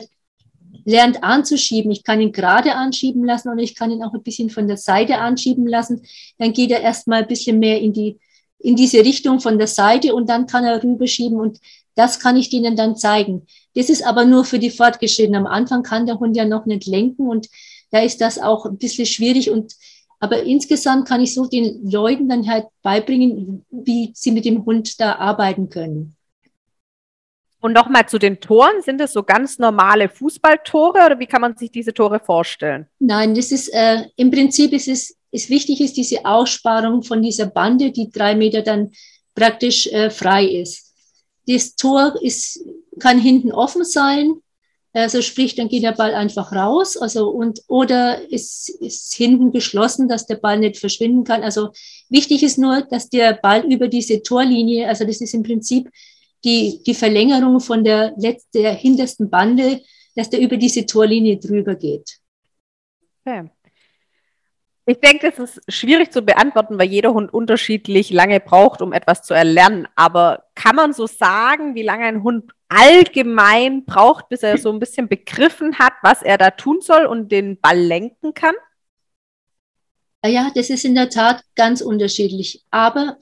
lernt anzuschieben. Ich kann ihn gerade anschieben lassen und ich kann ihn auch ein bisschen von der Seite anschieben lassen. Dann geht er erstmal ein bisschen mehr in die, in diese Richtung von der Seite und dann kann er rüberschieben und das kann ich denen dann zeigen. Das ist aber nur für die Fortgeschrittenen. Am Anfang kann der Hund ja noch nicht lenken und da ist das auch ein bisschen schwierig und aber insgesamt kann ich so den Leuten dann halt beibringen, wie sie mit dem Hund da arbeiten können. Und nochmal zu den Toren. Sind das so ganz normale Fußballtore oder wie kann man sich diese Tore vorstellen? Nein, das ist äh, im Prinzip ist es ist wichtig ist diese Aussparung von dieser Bande, die drei Meter dann praktisch äh, frei ist. Das Tor ist, kann hinten offen sein, also sprich, dann geht der Ball einfach raus, also und oder ist, ist hinten geschlossen, dass der Ball nicht verschwinden kann. Also wichtig ist nur, dass der Ball über diese Torlinie, also das ist im Prinzip die, die Verlängerung von der, der hintersten Bande, dass der über diese Torlinie drüber geht. Okay. Ich denke, das ist schwierig zu beantworten, weil jeder Hund unterschiedlich lange braucht, um etwas zu erlernen. Aber kann man so sagen, wie lange ein Hund allgemein braucht, bis er so ein bisschen begriffen hat, was er da tun soll und den Ball lenken kann? Ja, das ist in der Tat ganz unterschiedlich. Aber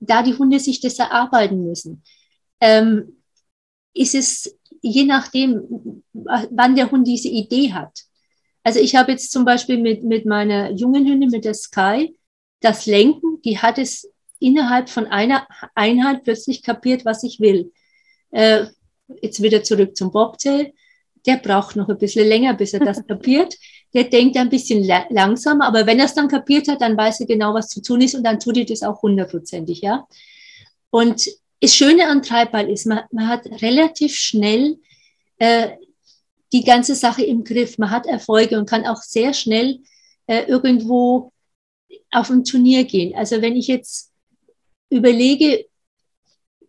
da die Hunde sich das erarbeiten müssen, ähm, ist es je nachdem, wann der Hund diese Idee hat. Also ich habe jetzt zum Beispiel mit, mit meiner jungen Hündin, mit der Sky, das Lenken, die hat es innerhalb von einer Einheit plötzlich kapiert, was ich will. Äh, jetzt wieder zurück zum Bobtail. Der braucht noch ein bisschen länger, bis er das kapiert. Der denkt ein bisschen la langsamer, aber wenn er es dann kapiert hat, dann weiß er genau, was zu tun ist und dann tut er das auch hundertprozentig, ja. Und das Schöne an Treibball ist, man, man hat relativ schnell äh, die ganze Sache im Griff. Man hat Erfolge und kann auch sehr schnell äh, irgendwo auf ein Turnier gehen. Also wenn ich jetzt überlege,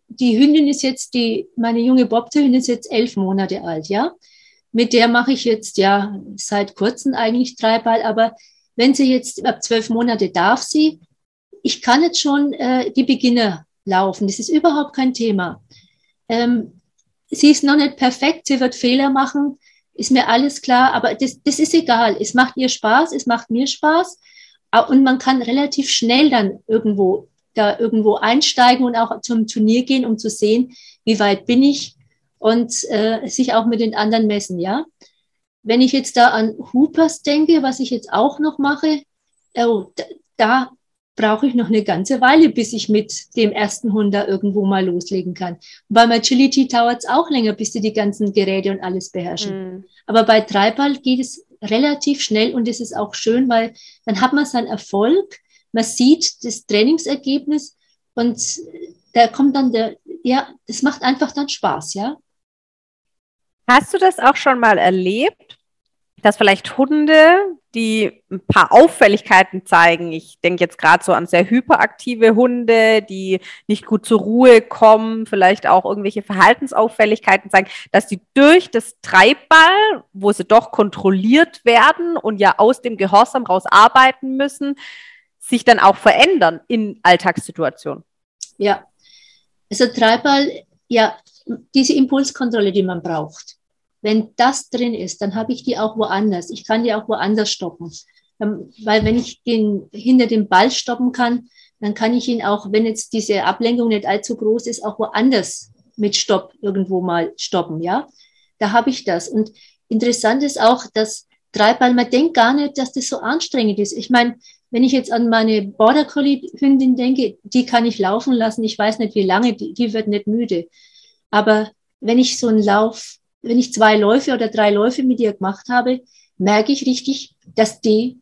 die Hündin ist jetzt, die, meine junge Bobtail-Hündin ist jetzt elf Monate alt, ja. Mit der mache ich jetzt ja seit kurzem eigentlich Treibball, aber wenn sie jetzt ab zwölf Monate darf sie, ich kann jetzt schon äh, die Beginner laufen. Das ist überhaupt kein Thema. Ähm, sie ist noch nicht perfekt, sie wird Fehler machen, ist mir alles klar, aber das, das ist egal. Es macht ihr Spaß, es macht mir Spaß und man kann relativ schnell dann irgendwo da irgendwo einsteigen und auch zum Turnier gehen, um zu sehen, wie weit bin ich und äh, sich auch mit den anderen messen, ja. Wenn ich jetzt da an Hoopers denke, was ich jetzt auch noch mache, oh, da, da brauche ich noch eine ganze Weile, bis ich mit dem ersten Hund da irgendwo mal loslegen kann. Und beim Agility dauert es auch länger, bis sie die ganzen Geräte und alles beherrschen. Mhm. Aber bei Treibball geht es relativ schnell und es ist auch schön, weil dann hat man seinen Erfolg, man sieht das Trainingsergebnis und da kommt dann der, ja, das macht einfach dann Spaß, ja. Hast du das auch schon mal erlebt, dass vielleicht Hunde, die ein paar Auffälligkeiten zeigen, ich denke jetzt gerade so an sehr hyperaktive Hunde, die nicht gut zur Ruhe kommen, vielleicht auch irgendwelche Verhaltensauffälligkeiten zeigen, dass die durch das Treibball, wo sie doch kontrolliert werden und ja aus dem Gehorsam raus arbeiten müssen, sich dann auch verändern in Alltagssituationen. Ja, also Treibball, ja, diese Impulskontrolle, die man braucht wenn das drin ist, dann habe ich die auch woanders. Ich kann die auch woanders stoppen. Ähm, weil wenn ich den hinter dem Ball stoppen kann, dann kann ich ihn auch, wenn jetzt diese Ablenkung nicht allzu groß ist, auch woanders mit Stopp irgendwo mal stoppen, ja. Da habe ich das. Und interessant ist auch, dass Treibball, man denkt gar nicht, dass das so anstrengend ist. Ich meine, wenn ich jetzt an meine Border Collie Hündin denke, die kann ich laufen lassen. Ich weiß nicht, wie lange, die, die wird nicht müde. Aber wenn ich so einen Lauf, wenn ich zwei Läufe oder drei Läufe mit ihr gemacht habe, merke ich richtig, dass die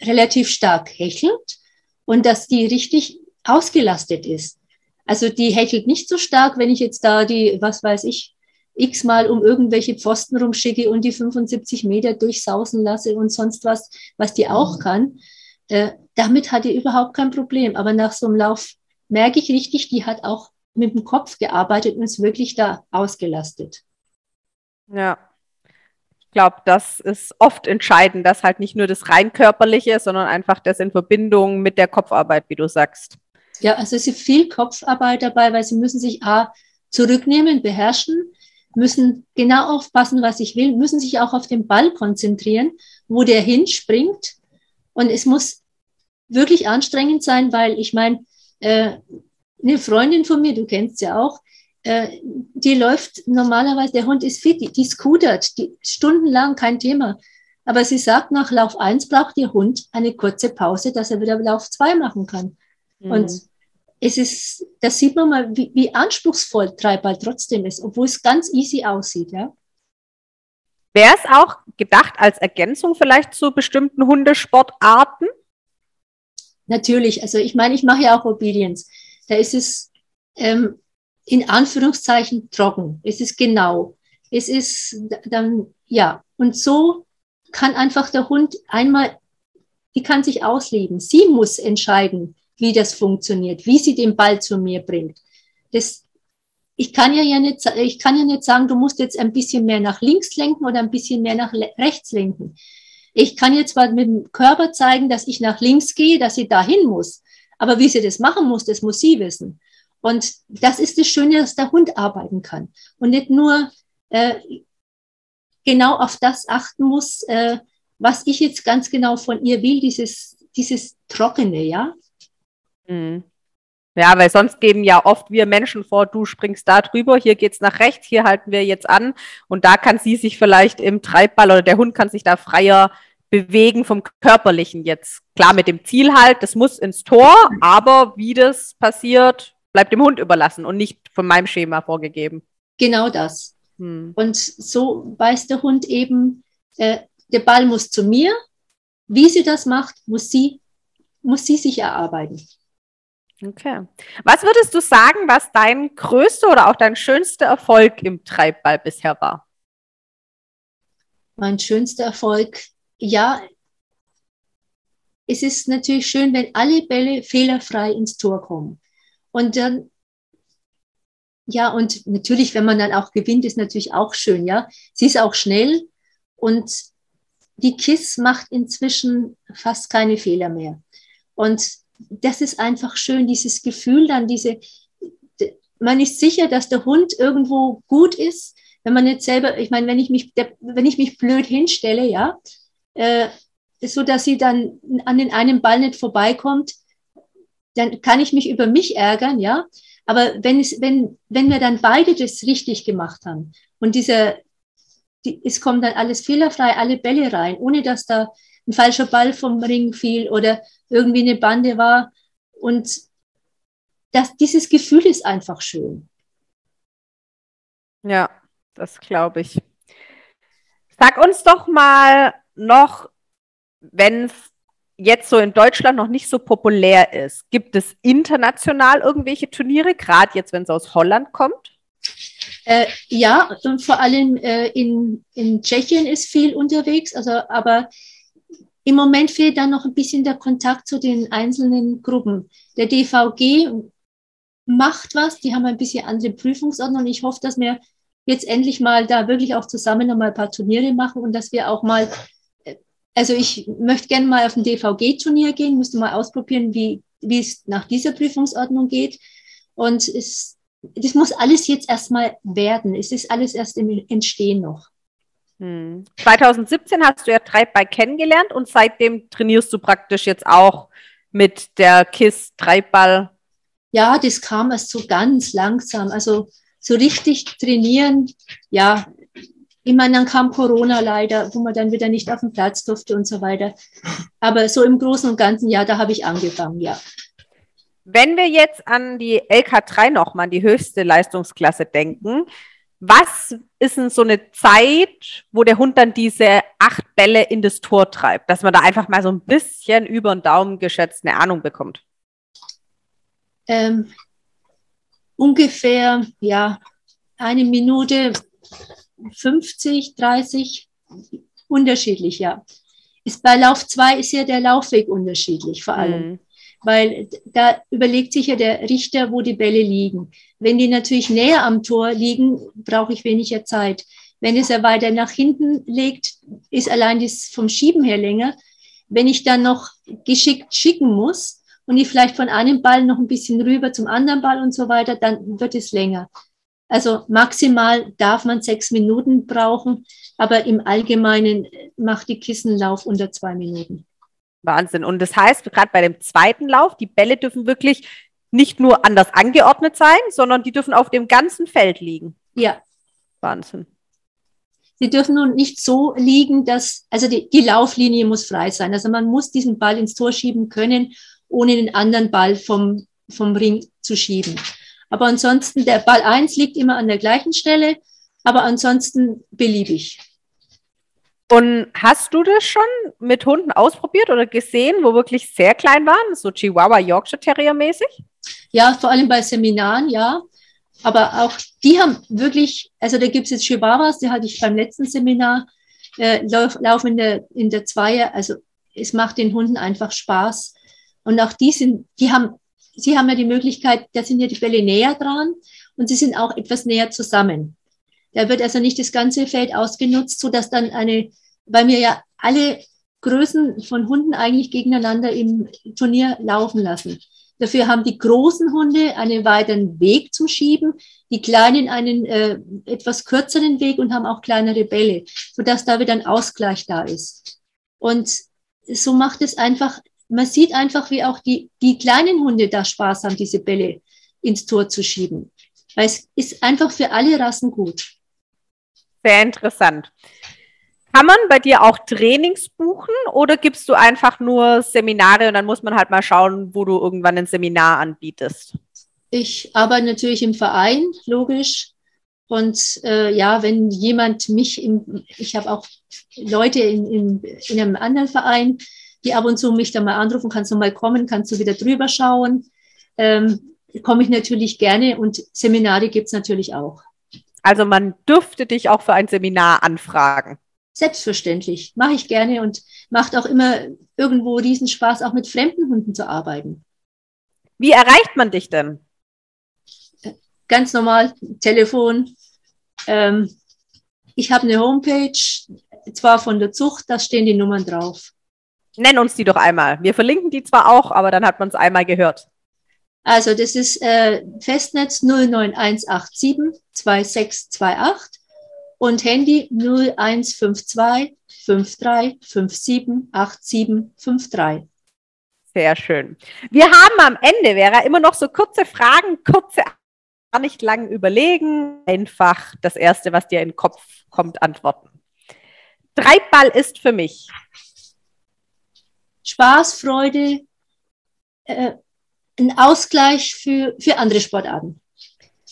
relativ stark hechelt und dass die richtig ausgelastet ist. Also die hechelt nicht so stark, wenn ich jetzt da die, was weiß ich, x-mal um irgendwelche Pfosten rumschicke und die 75 Meter durchsausen lasse und sonst was, was die auch mhm. kann. Äh, damit hat die überhaupt kein Problem. Aber nach so einem Lauf merke ich richtig, die hat auch mit dem Kopf gearbeitet und ist wirklich da ausgelastet. Ja. Ich glaube, das ist oft entscheidend, dass halt nicht nur das rein körperliche, sondern einfach das in Verbindung mit der Kopfarbeit, wie du sagst. Ja, also es ist viel Kopfarbeit dabei, weil sie müssen sich A, zurücknehmen, beherrschen, müssen genau aufpassen, was ich will, müssen sich auch auf den Ball konzentrieren, wo der hinspringt. Und es muss wirklich anstrengend sein, weil ich meine, äh, eine Freundin von mir, du kennst ja auch, die läuft normalerweise, der Hund ist fit, die, die scootert, die stundenlang kein Thema. Aber sie sagt, nach Lauf 1 braucht ihr Hund eine kurze Pause, dass er wieder Lauf 2 machen kann. Mhm. Und es ist, das sieht man mal, wie, wie anspruchsvoll Treibball trotzdem ist, obwohl es ganz easy aussieht, ja. Wäre es auch gedacht als Ergänzung vielleicht zu bestimmten Hundesportarten? Natürlich. Also ich meine, ich mache ja auch Obedience. Da ist es ähm, in Anführungszeichen trocken. Es ist genau. Es ist dann, ja. Und so kann einfach der Hund einmal, die kann sich ausleben. Sie muss entscheiden, wie das funktioniert, wie sie den Ball zu mir bringt. Das, ich kann ja, ja nicht, ich kann ja nicht sagen, du musst jetzt ein bisschen mehr nach links lenken oder ein bisschen mehr nach rechts lenken. Ich kann jetzt zwar mit dem Körper zeigen, dass ich nach links gehe, dass sie dahin muss. Aber wie sie das machen muss, das muss sie wissen. Und das ist das Schöne, dass der Hund arbeiten kann und nicht nur äh, genau auf das achten muss, äh, was ich jetzt ganz genau von ihr will, dieses, dieses Trockene, ja. Mhm. Ja, weil sonst geben ja oft wir Menschen vor, du springst da drüber, hier geht's nach rechts, hier halten wir jetzt an und da kann sie sich vielleicht im Treibball oder der Hund kann sich da freier bewegen vom körperlichen jetzt. Klar mit dem Ziel halt, das muss ins Tor, aber wie das passiert, bleibt dem Hund überlassen und nicht von meinem Schema vorgegeben. Genau das. Hm. Und so weiß der Hund eben, äh, der Ball muss zu mir. Wie sie das macht, muss sie, muss sie sich erarbeiten. Okay. Was würdest du sagen, was dein größter oder auch dein schönster Erfolg im Treibball bisher war? Mein schönster Erfolg, ja, es ist natürlich schön, wenn alle Bälle fehlerfrei ins Tor kommen. Und dann, ja, und natürlich, wenn man dann auch gewinnt, ist natürlich auch schön, ja. Sie ist auch schnell und die KISS macht inzwischen fast keine Fehler mehr. Und das ist einfach schön, dieses Gefühl dann, diese, man ist sicher, dass der Hund irgendwo gut ist, wenn man jetzt selber, ich meine, wenn ich mich, wenn ich mich blöd hinstelle, ja, äh, so dass sie dann an den einen Ball nicht vorbeikommt, dann kann ich mich über mich ärgern, ja. Aber wenn es, wenn, wenn wir dann beide das richtig gemacht haben und dieser, die, es kommt dann alles fehlerfrei, alle Bälle rein, ohne dass da ein falscher Ball vom Ring fiel oder irgendwie eine Bande war. Und das, dieses Gefühl ist einfach schön. Ja, das glaube ich. Sag uns doch mal noch, wenn es jetzt so in Deutschland noch nicht so populär ist, gibt es international irgendwelche Turniere, gerade jetzt, wenn es aus Holland kommt? Äh, ja, und vor allem äh, in, in Tschechien ist viel unterwegs, also aber im Moment fehlt dann noch ein bisschen der Kontakt zu den einzelnen Gruppen. Der DVG macht was, die haben ein bisschen andere Prüfungsordnung. Ich hoffe, dass wir jetzt endlich mal da wirklich auch zusammen nochmal ein paar Turniere machen und dass wir auch mal, also ich möchte gerne mal auf ein DVG-Turnier gehen, müsste mal ausprobieren, wie, wie es nach dieser Prüfungsordnung geht. Und es, das muss alles jetzt erstmal werden. Es ist alles erst im Entstehen noch. Hm. 2017 hast du ja Treibball kennengelernt und seitdem trainierst du praktisch jetzt auch mit der KISS Treibball. Ja, das kam erst so ganz langsam. Also so richtig trainieren, ja, ich meine, dann kam Corona leider, wo man dann wieder nicht auf den Platz durfte und so weiter. Aber so im Großen und Ganzen, ja, da habe ich angefangen, ja. Wenn wir jetzt an die LK3 nochmal, die höchste Leistungsklasse denken, was ist denn so eine Zeit, wo der Hund dann diese acht Bälle in das Tor treibt, dass man da einfach mal so ein bisschen über den Daumen geschätzt eine Ahnung bekommt? Ähm, ungefähr, ja, eine Minute 50, 30, unterschiedlich, ja. Ist bei Lauf 2 ist ja der Laufweg unterschiedlich, vor allem. Mhm. Weil da überlegt sich ja der Richter, wo die Bälle liegen. Wenn die natürlich näher am Tor liegen, brauche ich weniger Zeit. Wenn es ja weiter nach hinten legt, ist allein das vom Schieben her länger. Wenn ich dann noch geschickt schicken muss und ich vielleicht von einem Ball noch ein bisschen rüber zum anderen Ball und so weiter, dann wird es länger. Also maximal darf man sechs Minuten brauchen, aber im Allgemeinen macht die Kissenlauf unter zwei Minuten. Wahnsinn. Und das heißt, gerade bei dem zweiten Lauf, die Bälle dürfen wirklich nicht nur anders angeordnet sein, sondern die dürfen auf dem ganzen Feld liegen. Ja. Wahnsinn. Sie dürfen nun nicht so liegen, dass, also die, die Lauflinie muss frei sein. Also man muss diesen Ball ins Tor schieben können, ohne den anderen Ball vom, vom Ring zu schieben. Aber ansonsten, der Ball 1 liegt immer an der gleichen Stelle, aber ansonsten beliebig. Und hast du das schon mit Hunden ausprobiert oder gesehen, wo wirklich sehr klein waren, so Chihuahua Yorkshire Terrier mäßig? Ja, vor allem bei Seminaren, ja. Aber auch die haben wirklich, also da gibt es jetzt Chihuahuas, die hatte ich beim letzten Seminar, äh, lauf, laufen in der, in der Zweier. Also es macht den Hunden einfach Spaß. Und auch die sind, die haben Sie haben ja die Möglichkeit, da sind ja die Bälle näher dran und sie sind auch etwas näher zusammen. Da wird also nicht das ganze Feld ausgenutzt, so dass dann eine, weil wir ja alle Größen von Hunden eigentlich gegeneinander im Turnier laufen lassen. Dafür haben die großen Hunde einen weiteren Weg zum Schieben, die kleinen einen äh, etwas kürzeren Weg und haben auch kleinere Bälle, sodass da wieder ein Ausgleich da ist. Und so macht es einfach man sieht einfach, wie auch die, die kleinen Hunde da Spaß haben, diese Bälle ins Tor zu schieben. Weil es ist einfach für alle Rassen gut. Sehr interessant. Kann man bei dir auch Trainings buchen oder gibst du einfach nur Seminare und dann muss man halt mal schauen, wo du irgendwann ein Seminar anbietest? Ich arbeite natürlich im Verein, logisch. Und äh, ja, wenn jemand mich, im, ich habe auch Leute in, in, in einem anderen Verein, die ab und zu mich dann mal anrufen, kannst du mal kommen, kannst du wieder drüber schauen. Ähm, komme ich natürlich gerne und Seminare gibt's natürlich auch. Also man dürfte dich auch für ein Seminar anfragen. Selbstverständlich, mache ich gerne und macht auch immer irgendwo Riesenspaß, auch mit fremden Hunden zu arbeiten. Wie erreicht man dich denn? Ganz normal, Telefon. Ähm, ich habe eine Homepage, zwar von der Zucht, da stehen die Nummern drauf. Nenn uns die doch einmal. Wir verlinken die zwar auch, aber dann hat man es einmal gehört. Also das ist äh, Festnetz 09187 2628 und Handy 0152 53 57 8753. Sehr schön. Wir haben am Ende, Vera, immer noch so kurze Fragen, kurze, gar nicht lang überlegen, einfach das Erste, was dir in den Kopf kommt, antworten. Treibball ist für mich Spaß, Freude, äh, ein Ausgleich für, für andere Sportarten.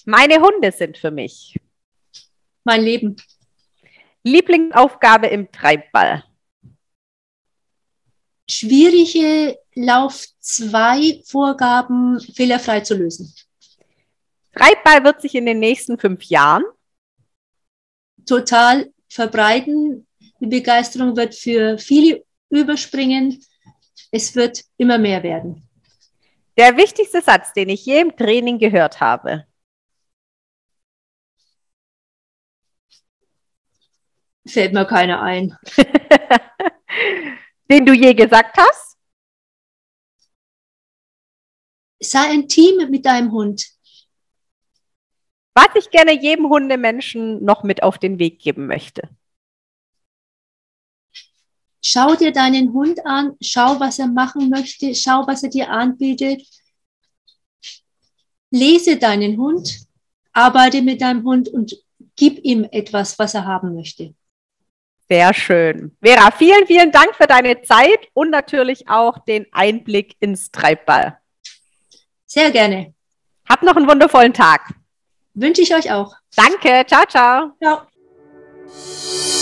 Meine Hunde sind für mich. Mein Leben. Lieblingsaufgabe im Treibball. Schwierige Lauf 2 Vorgaben fehlerfrei zu lösen. Treibball wird sich in den nächsten fünf Jahren total verbreiten. Die Begeisterung wird für viele überspringen es wird immer mehr werden. Der wichtigste Satz, den ich je im Training gehört habe. Fällt mir keiner ein. den du je gesagt hast? Sei ein Team mit deinem Hund. Was ich gerne jedem Hundemenschen noch mit auf den Weg geben möchte. Schau dir deinen Hund an, schau, was er machen möchte, schau, was er dir anbietet. Lese deinen Hund, arbeite mit deinem Hund und gib ihm etwas, was er haben möchte. Sehr schön. Vera, vielen, vielen Dank für deine Zeit und natürlich auch den Einblick ins Treibball. Sehr gerne. Habt noch einen wundervollen Tag. Wünsche ich euch auch. Danke. Ciao, ciao. Ciao.